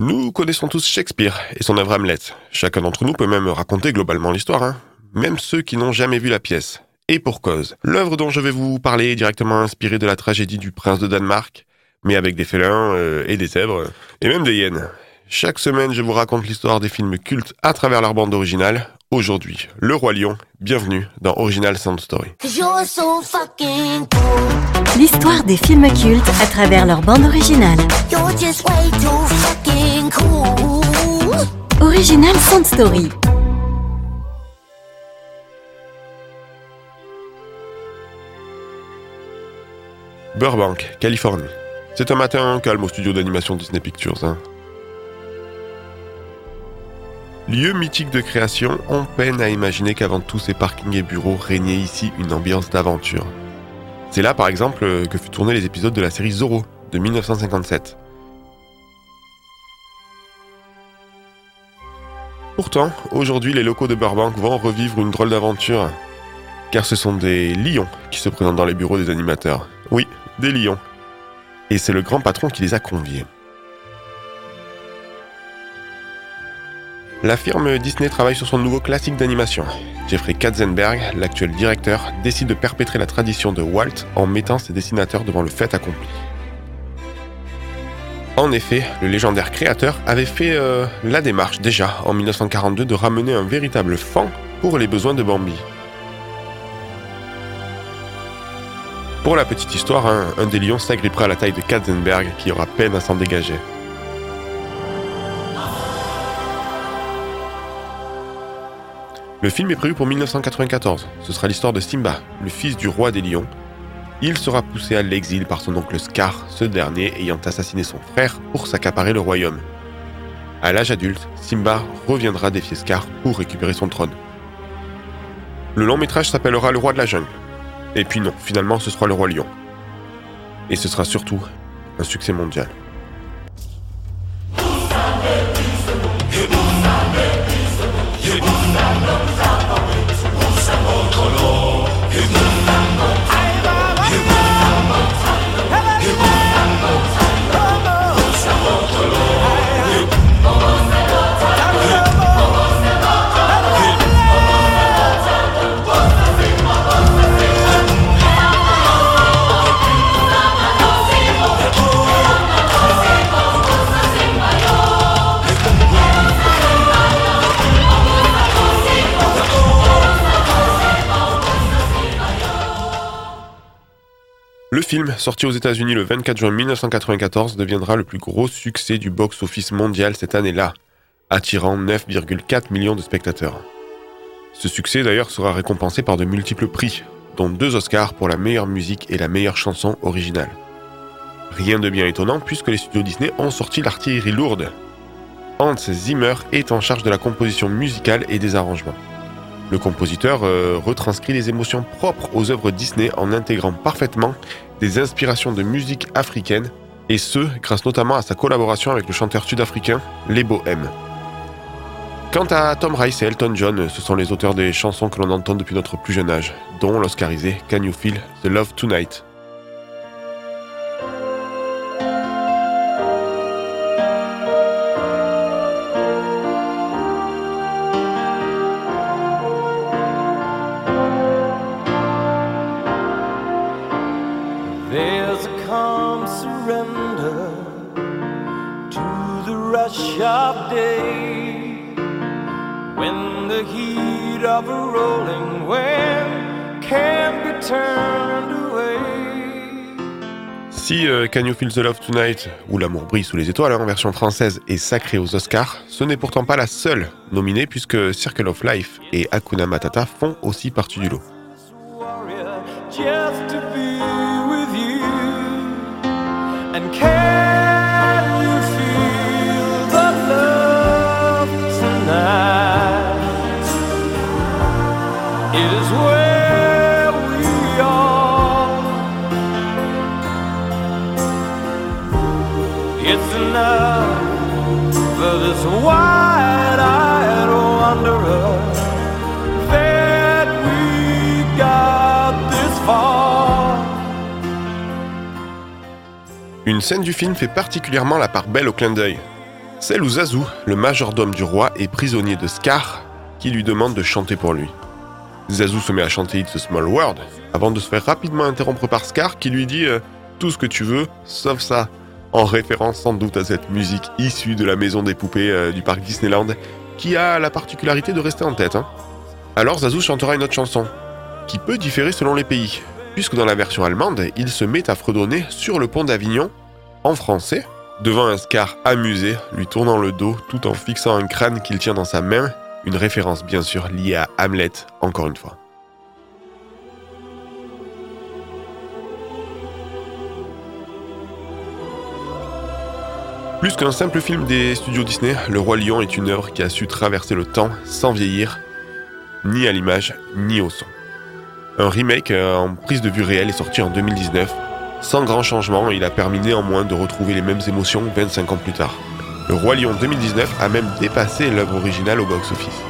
Nous connaissons tous Shakespeare et son œuvre Hamlet. Chacun d'entre nous peut même raconter globalement l'histoire, hein. même ceux qui n'ont jamais vu la pièce. Et pour cause. L'œuvre dont je vais vous parler est directement inspirée de la tragédie du prince de Danemark, mais avec des félins euh, et des zèbres, et même des hyènes. Chaque semaine, je vous raconte l'histoire des films cultes à travers leur bande originale. Aujourd'hui, Le Roi Lion. Bienvenue dans Original Sound Story. L'histoire des films cultes à travers leur bande originale. Original Sound Story. Burbank, Californie. C'est un matin calme au studio d'animation Disney Pictures. Hein. Lieu mythique de création, on peine à imaginer qu'avant tous ces parkings et bureaux régnait ici une ambiance d'aventure. C'est là par exemple que fut tourné les épisodes de la série Zorro de 1957. Pourtant, aujourd'hui les locaux de Burbank vont revivre une drôle d'aventure, car ce sont des lions qui se présentent dans les bureaux des animateurs. Oui, des lions. Et c'est le grand patron qui les a conviés. La firme Disney travaille sur son nouveau classique d'animation. Jeffrey Katzenberg, l'actuel directeur, décide de perpétrer la tradition de Walt en mettant ses dessinateurs devant le fait accompli. En effet, le légendaire créateur avait fait euh, la démarche déjà en 1942 de ramener un véritable fan pour les besoins de Bambi. Pour la petite histoire, un, des lions s'agrippera à la taille de Katzenberg qui aura peine à s'en dégager. Le film est prévu pour 1994. Ce sera l'histoire de Simba, le fils du roi des lions. Il sera poussé à l'exil par son oncle Scar, ce dernier ayant assassiné son frère pour s'accaparer le royaume. À l'âge adulte, Simba reviendra défier Scar pour récupérer son trône. Le long métrage s'appellera Le roi de la jungle. Et puis non, finalement ce sera le roi lion. Et ce sera surtout un succès mondial. Film, sorti aux États-Unis le 24 juin 1994, deviendra le plus gros succès du box-office mondial cette année-là, attirant 9,4 millions de spectateurs. Ce succès d'ailleurs sera récompensé par de multiples prix, dont deux Oscars pour la meilleure musique et la meilleure chanson originale. Rien de bien étonnant puisque les studios Disney ont sorti l'artillerie lourde. Hans Zimmer est en charge de la composition musicale et des arrangements. Le compositeur euh, retranscrit les émotions propres aux œuvres Disney en intégrant parfaitement des inspirations de musique africaine, et ce, grâce notamment à sa collaboration avec le chanteur sud-africain Lebo M. Quant à Tom Rice et Elton John, ce sont les auteurs des chansons que l'on entend depuis notre plus jeune âge, dont l'Oscarisé Can You Feel the Love Tonight? Si euh, Can You Feel the Love Tonight ou L'amour brille sous les étoiles en version française est sacré aux Oscars, ce n'est pourtant pas la seule nominée puisque Circle of Life et Hakuna Matata font aussi partie du lot. Une scène du film fait particulièrement la part belle au clin d'œil. Celle où Zazu, le majordome du roi, est prisonnier de Scar, qui lui demande de chanter pour lui. Zazu se met à chanter It's a Small World, avant de se faire rapidement interrompre par Scar, qui lui dit euh, Tout ce que tu veux, sauf ça en référence sans doute à cette musique issue de la maison des poupées euh, du parc Disneyland, qui a la particularité de rester en tête. Hein. Alors Zazu chantera une autre chanson, qui peut différer selon les pays, puisque dans la version allemande, il se met à fredonner sur le pont d'Avignon, en français, devant un Scar amusé, lui tournant le dos tout en fixant un crâne qu'il tient dans sa main, une référence bien sûr liée à Hamlet, encore une fois. Plus qu'un simple film des studios Disney, Le Roi Lion est une œuvre qui a su traverser le temps sans vieillir, ni à l'image, ni au son. Un remake euh, en prise de vue réelle est sorti en 2019. Sans grand changement, il a permis néanmoins de retrouver les mêmes émotions 25 ans plus tard. Le Roi Lion 2019 a même dépassé l'œuvre originale au box-office.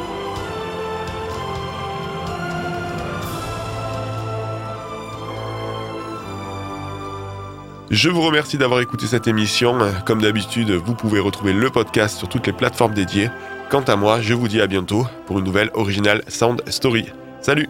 Je vous remercie d'avoir écouté cette émission. Comme d'habitude, vous pouvez retrouver le podcast sur toutes les plateformes dédiées. Quant à moi, je vous dis à bientôt pour une nouvelle originale Sound Story. Salut